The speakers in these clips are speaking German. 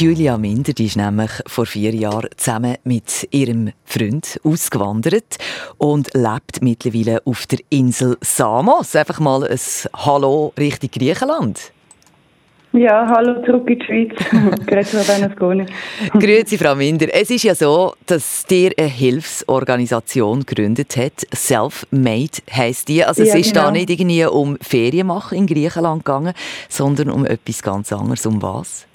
Julia Minder die ist nämlich vor vier Jahren zusammen mit ihrem Freund ausgewandert und lebt mittlerweile auf der Insel Samos. Einfach mal ein Hallo Richtung Griechenland. Ja, hallo zurück in die Schweiz. Grüezi, Frau Bernasconi. Grüezi, Frau Minder. Es ist ja so, dass dir eine Hilfsorganisation gegründet hat. Self-Made heisst die. Also es Ja, ist genau. da nicht irgendwie um Ferien machen in Griechenland gegangen, sondern um etwas ganz anderes. Um was?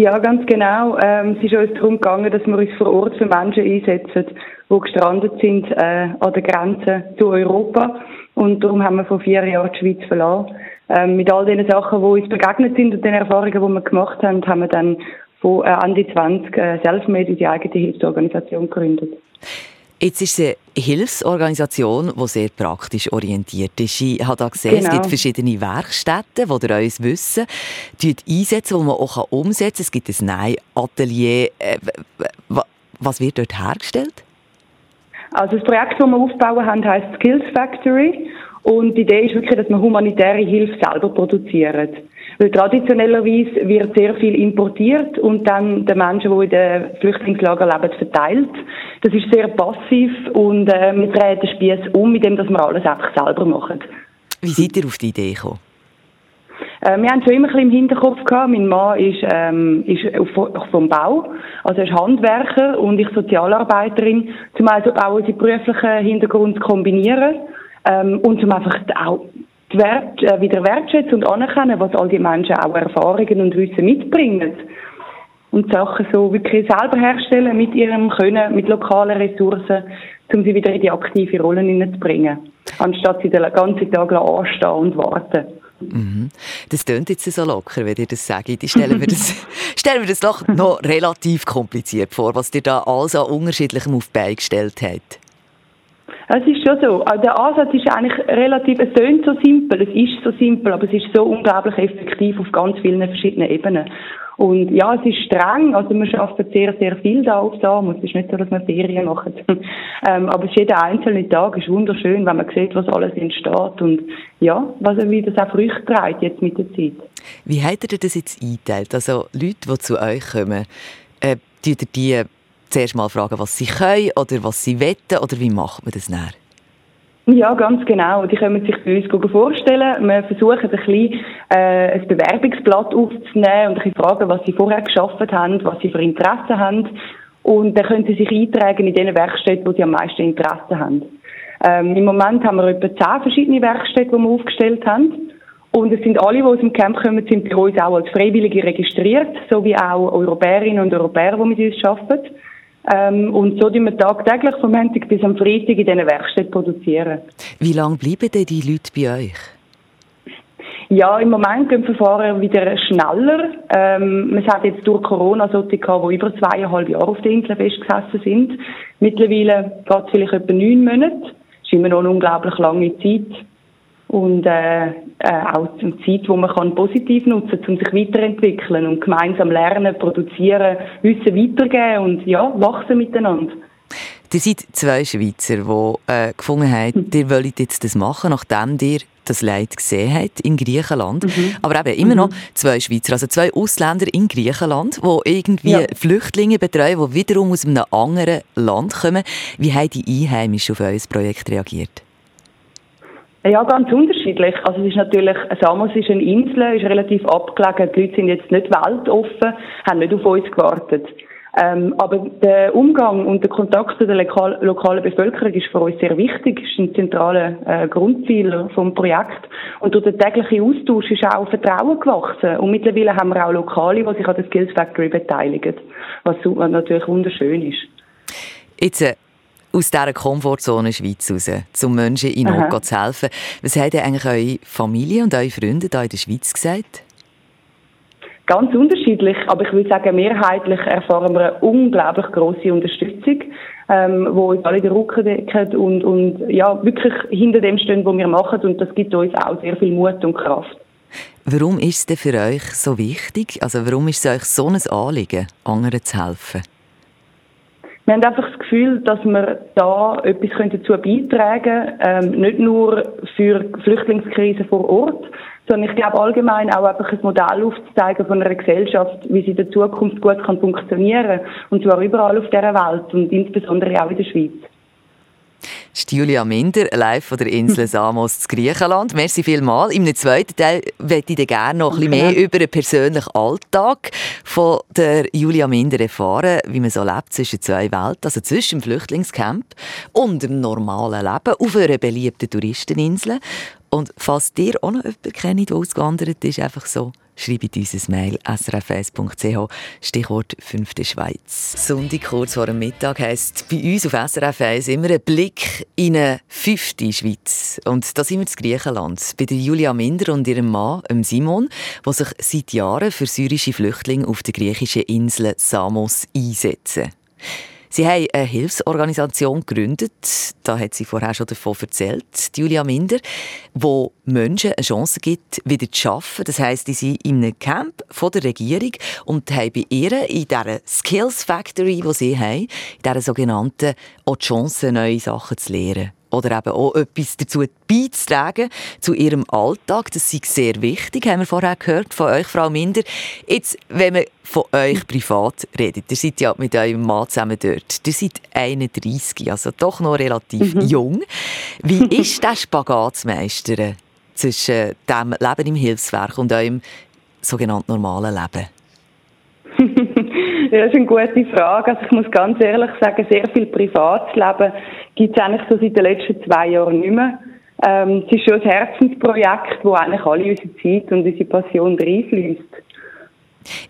Ja, ganz genau. Ähm, es ist uns darum gegangen, dass wir uns vor Ort für Menschen einsetzen, die gestrandet sind äh, an der Grenze zu Europa. Und darum haben wir vor vier Jahren die Schweiz verlassen. Ähm, mit all den Sachen, die uns begegnet sind und den Erfahrungen, die wir gemacht haben, haben wir dann von äh, Ende 20 äh, Selfmade die eigene Hilfsorganisation gegründet. Jetzt ist es eine Hilfsorganisation, die sehr praktisch orientiert ist. Ich habe da gesehen, es Genau. gibt verschiedene Werkstätten, die ihr uns wissen, die einsetzen, die man auch umsetzen kann. Es gibt ein Nähatelier. Äh, Was wird dort hergestellt? Also das Projekt, das wir aufbauen haben, heißt Skills Factory. Und die Idee ist wirklich, dass wir humanitäre Hilfe selber produzieren. Weil traditionellerweise wird sehr viel importiert und dann den Menschen, die in den Flüchtlingslagern leben, verteilt. Das ist sehr passiv und äh, wir drehen den Spieß um, indem dass wir alles einfach selber machen. Wie seid ihr auf die Idee gekommen? Äh, wir haben schon immer ein bisschen im Hinterkopf gehabt. Mein Mann ist, ähm, ist vom Bau, also er ist Handwerker und ich Sozialarbeiterin, zum also auch unseren beruflichen Hintergrund zu kombinieren ähm, und zum einfach auch Wert, äh, wieder wertschätzen und anerkennen, was all die Menschen auch Erfahrungen und Wissen mitbringen. Und Sachen so wirklich selber herstellen mit ihrem Können, mit lokalen Ressourcen, um sie wieder in die aktive Rolle hineinzubringen. Anstatt sie den ganzen Tag anstehen und warten. Mhm. Das klingt jetzt so locker, wenn ihr das sagt. Ich stelle mir das, stelle mir das doch noch relativ kompliziert vor, was ihr da alles an Unterschiedlichem auf die Beine gestellt habt. Es ist schon so. Also der Ansatz ist eigentlich relativ, es tönt so simpel, es ist so simpel, aber es ist so unglaublich effektiv auf ganz vielen verschiedenen Ebenen. Und ja, es ist streng, also wir arbeiten sehr, sehr viel da auf Samos. Es ist nicht so, dass wir Ferien machen. ähm, aber jeder einzelne Tag ist wunderschön, wenn man sieht, was alles entsteht und ja, was, wie das auch Früchte trägt jetzt mit der Zeit. Wie habt ihr das jetzt eingeteilt? Also Leute, die zu euch kommen, äh, ihr die zuerst mal fragen, was sie können oder was sie wetten oder wie macht man das näher? Ja, ganz genau. Die können sich bei uns vorstellen. Wir versuchen ein bisschen äh, ein Bewerbungsblatt aufzunehmen und ein bisschen fragen, was sie vorher geschafft haben, was sie für Interessen haben. Und dann können sie sich eintragen in den Werkstätten, wo sie am meisten Interesse haben. Ähm, Im Moment haben wir etwa zehn verschiedene Werkstätten, die wir aufgestellt haben. Und es sind alle, die aus dem Camp kommen, sind bei uns auch als Freiwillige registriert, sowie auch Europäerinnen und Europäer, die mit uns arbeiten. Ähm, und so tun wir tagtäglich vom Montag bis am Freitag in diesen Werkstätten produzieren. Wie lange bleiben denn die Leute bei euch? Ja, im Moment gehen die Verfahren wieder schneller. Ähm, man hat jetzt durch Corona solche gehabt, die über zweieinhalb Jahre auf der Insel festgesessen sind. Mittlerweile geht es vielleicht etwa neun Monate. Das ist immer noch eine unglaublich lange Zeit. Und äh, äh, auch eine Zeit, die man kann positiv nutzen kann, um sich weiterentwickeln und gemeinsam lernen, produzieren, Wissen weitergeben und ja, wachsen miteinander. Ihr seid zwei Schweizer, die äh, gefunden haben, ihr wollt jetzt das machen, nachdem ihr das Leid gesehen habt in Griechenland. Aber eben immer noch zwei Schweizer, also zwei Ausländer in Griechenland, die irgendwie Ja. Flüchtlinge betreuen, die wiederum aus einem anderen Land kommen. Wie haben die Einheimischen auf euer Projekt reagiert? Ja, ganz unterschiedlich. Also es ist natürlich, Samos ist eine Insel, ist relativ abgelegen. Die Leute sind jetzt nicht weltoffen, haben nicht auf uns gewartet. Ähm, aber der Umgang und der Kontakt zu der lokal lokalen Bevölkerung ist für uns sehr wichtig, ist ein zentraler äh, Grundziel vom Projekt. Und durch den täglichen Austausch ist auch Vertrauen gewachsen. Und mittlerweile haben wir auch Lokale, die sich an der Skills Factory beteiligen, was natürlich wunderschön ist. Jetzt äh, aus dieser Komfortzone Schweiz raus, zum Menschen in Aha. Not zu helfen. Was haben denn eigentlich eure Familie und eure Freunde da in der Schweiz gesagt? Ganz unterschiedlich, aber ich würde sagen, mehrheitlich erfahren wir eine unglaublich große Unterstützung. ähm, wo uns alle den Rücken decken und, und ja, wirklich hinter dem stehen, was wir machen und das gibt uns auch sehr viel Mut und Kraft. Warum ist es denn für euch so wichtig? Also warum ist es euch so ein Anliegen, anderen zu helfen? Wir haben einfach das Gefühl, dass wir da etwas dazu beitragen können, ähm, nicht nur für Flüchtlingskrisen vor Ort, sondern ich glaube allgemein auch einfach ein Modell aufzuzeigen von einer Gesellschaft, wie sie in der Zukunft gut kann funktionieren und zwar überall auf dieser Welt und insbesondere auch in der Schweiz ist Julia Minder, live von der Insel Samos zu Griechenland. Merci vielmals. Im zweiten Teil möchte ich gerne noch ein bisschen mehr über den persönlichen Alltag von der Julia Minder erfahren, wie man so lebt zwischen zwei Welten, also zwischen dem Flüchtlingscamp und dem normalen Leben auf einer beliebten Touristeninsel. Und falls ihr auch noch jemanden kennt, der ausgewandert ist, einfach so schreibt uns ein Mail srf1.ch, Stichwort 5. Schweiz. Sonntag kurz vor dem Mittag heisst bei uns auf SRF 1 immer ein Blick in eine 5. Schweiz. Und da sind wir in Griechenland, bei der Julia Minder und ihrem Mann, Simon, die sich seit Jahren für syrische Flüchtlinge auf der griechischen Insel Samos einsetzen. Sie haben eine Hilfsorganisation gegründet, da hat sie vorher schon davon erzählt, Julia Minder, wo Menschen eine Chance gibt, wieder zu arbeiten. Das heisst, die sind in einem Camp von der Regierung und haben bei ihr in dieser Skills Factory, die sie haben, in dieser sogenannten, auch die Chance, neue Sachen zu lernen oder eben auch etwas dazu beizutragen, zu ihrem Alltag. Das ist sehr wichtig, haben wir vorher gehört von euch, Frau Minder. Jetzt, wenn man von euch privat redet, ihr seid ja mit eurem Mann zusammen dort, ihr seid 31, also doch noch relativ mhm. jung. Wie ist der Spagat zu meistern zwischen dem Leben im Hilfswerk und eurem sogenannten normalen Leben? Ja, das ist eine gute Frage. Also ich muss ganz ehrlich sagen, sehr viel Privatleben gibt es eigentlich so seit den letzten zwei Jahren nicht mehr. Ähm, es ist schon ein Herzensprojekt, wo eigentlich alle unsere Zeit und unsere Passion reinfließt.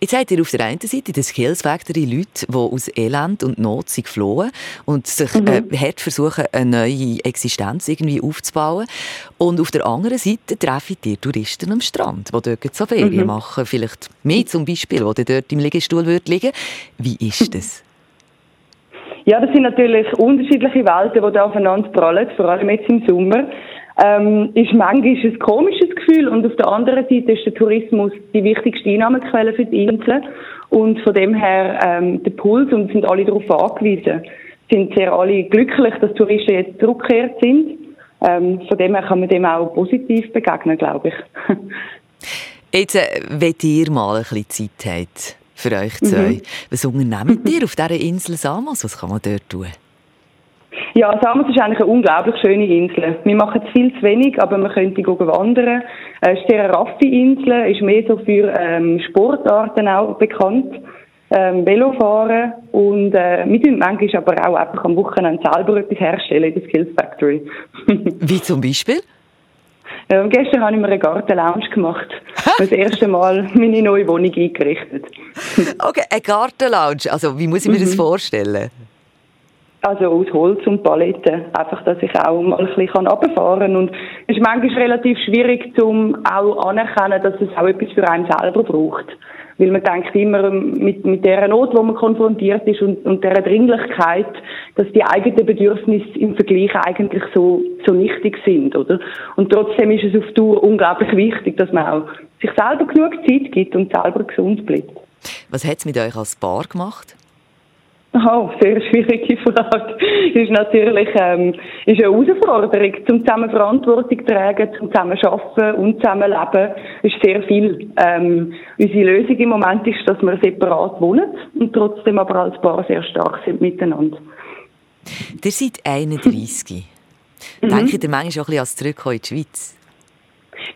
Jetzt habt ihr auf der einen Seite das Skills Factory Leute, die aus Elend und Not sind geflohen und sich mhm. äh, hart versuchen, eine neue Existenz irgendwie aufzubauen. Und auf der anderen Seite treffen ihr Touristen am Strand, die dort so Ferien mhm. machen. Vielleicht mehr zum Beispiel, die dort im Liegestuhl liegen Wie ist das? Ja, das sind natürlich unterschiedliche Welten, die da aufeinander prallen, vor allem jetzt im Sommer ähm, ist manchmal ein komisches Gefühl und auf der anderen Seite ist der Tourismus die wichtigste Einnahmequelle für die Insel und von dem her ähm, der Puls und sind alle darauf angewiesen. Sind sehr alle glücklich, dass Touristen jetzt zurückgekehrt sind. Ähm, von dem her kann man dem auch positiv begegnen, glaube ich. Jetzt, äh, wenn ihr mal ein bisschen Zeit habt für euch zwei, mhm. was unternehmt ihr auf dieser Insel Samos? Was kann man dort tun? Ja, Samos ist eigentlich eine unglaublich schöne Insel. Wir machen viel zu wenig, aber wir könnten wandern. Es ist eine raffe Insel, ist mehr so für ähm, Sportarten auch bekannt. Ähm, Velofahren und äh, wir tun manchmal aber auch einfach am Wochenende selber etwas herstellen in der Skills Factory. Wie zum Beispiel? Ja, gestern habe ich mir eine Gartenlounge gemacht. das erste Mal meine neue Wohnung eingerichtet. okay, eine Gartenlounge. Also, wie muss ich mir das mhm. vorstellen? Also aus Holz und Paletten. Einfach, dass ich auch mal ein bisschen runterfahren kann. Und es ist manchmal relativ schwierig, um auch anerkennen, dass es auch etwas für einen selber braucht. Weil man denkt immer mit, mit der Not, wo man konfrontiert ist und, und der Dringlichkeit, dass die eigenen Bedürfnisse im Vergleich eigentlich so, so nichtig sind, oder? Und trotzdem ist es auf Tour unglaublich wichtig, dass man auch sich selber genug Zeit gibt und selber gesund bleibt. Was hat es mit euch als Paar gemacht? Oh, sehr schwierige Frage. ist natürlich ähm, ist eine Herausforderung, zum zusammen Verantwortung tragen, zum zusammen arbeiten und zusammen leben. ist sehr viel. Ähm, unsere Lösung im Moment ist, dass wir separat wohnen und trotzdem aber als Paar sehr stark sind miteinander. Ihr seid 31. Mhm. Denkt ihr manchmal auch ein bisschen als Zurückkommen in die Schweiz?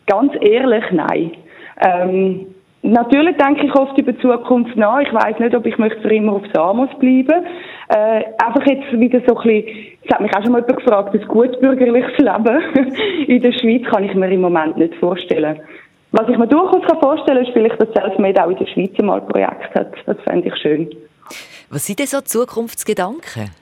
Ganz ehrlich, nein. Ähm, Natürlich denke ich oft über die Zukunft nach. Ich weiß nicht, ob ich möchte für immer auf Samos bleiben. Äh, einfach jetzt wieder so ein bisschen, es hat mich auch schon mal jemand gefragt, ein gutbürgerliches Leben in der Schweiz kann ich mir im Moment nicht vorstellen. Was ich mir durchaus vorstellen kann, ist vielleicht, dass Selfmade auch in der Schweiz mal ein Projekt hat. Das fände ich schön. Was sind denn so Zukunftsgedanken?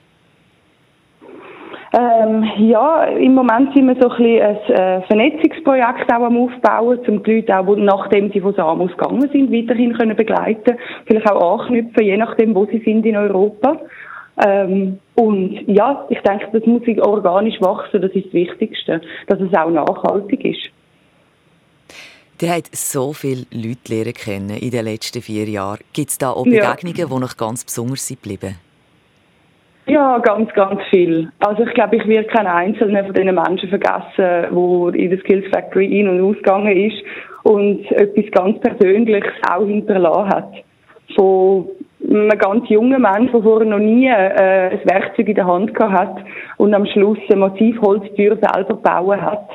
Ähm, ja, im Moment sind wir so ein bisschen ein äh, Vernetzungsprojekt auch am Aufbauen, um die Leute auch, nachdem sie von Samos gegangen sind, weiterhin können begleiten, vielleicht auch anknüpfen, je nachdem, wo sie sind in Europa. Ähm, und ja, ich denke, das muss organisch wachsen, das ist das Wichtigste, dass es auch nachhaltig ist. Ihr habt so viele Leute lernen kennen in den letzten vier Jahren. Gibt es da auch Begegnungen, ja. die noch ganz besonders sind geblieben? Ja, ganz, ganz viel. Also ich glaube, ich werde keinen einzelnen von diesen Menschen vergessen, der in der Skills Factory ein- und ausgegangen ist und etwas ganz Persönliches auch hinterlassen hat. Von einem ganz jungen Mann, der vorher noch nie äh, ein Werkzeug in der Hand gehabt hat und am Schluss eine Massivholztür selber bauen hat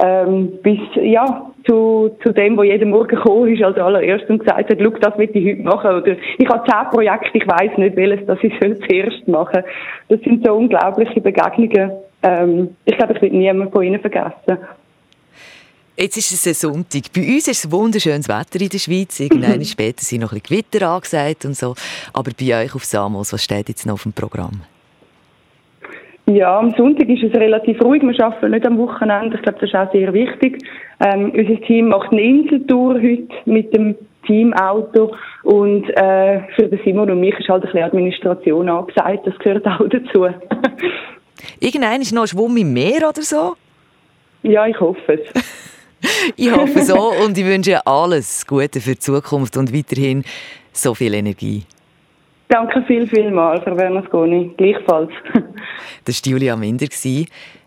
ähm, bis ja zu, zu dem, wo jeden Morgen gekommen ist als allererst und gesagt hat, das will ich heute machen. Oder ich habe zehn Projekte, ich weiß nicht, welches das ich zuerst machen Das sind so unglaubliche Begegnungen. Ähm, ich glaube, ich will niemanden von ihnen vergessen. Jetzt ist es ein Sonntag. Bei uns ist es wunderschönes Wetter in der Schweiz. Irgendwann später sind noch ein bisschen Gewitter angesagt und so. Aber bei euch auf Samos, was steht jetzt noch auf dem Programm? Ja, am Sonntag ist es relativ ruhig. Wir arbeiten nicht am Wochenende. Ich glaube, das ist auch sehr wichtig. Ähm, unser Team macht eine Inseltour heute mit dem Teamauto und äh, für den Simon und mich ist halt ein bisschen Administration angesagt. Das gehört auch dazu. Irgendein ist noch ein Schwumm im Meer oder so? Ja, ich hoffe es. ich hoffe so und ich wünsche alles Gute für die Zukunft und weiterhin so viel Energie. Danke viel, viel mal, Frau Bernasconi. Gleichfalls. das war Julia Minder.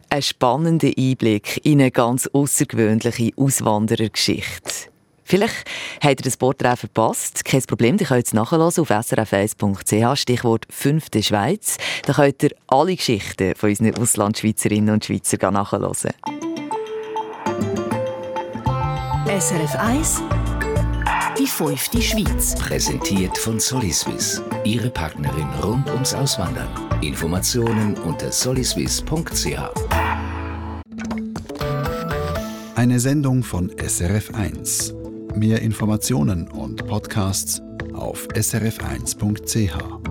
Ein spannender Einblick in eine ganz außergewöhnliche Auswanderergeschichte. Vielleicht habt ihr das Porträt verpasst. Kein Problem, ihr könnt es nachhören auf srf1.ch, Stichwort 5. Schweiz. Da könnt ihr alle Geschichten von unseren Auslandschweizerinnen und Schweizer nachhören. SRF 1 die fünfte Schweiz. Präsentiert von Soliswiss. Ihre Partnerin rund ums Auswandern. Informationen unter soliswiss.ch. Eine Sendung von SRF1. Mehr Informationen und Podcasts auf srf1.ch.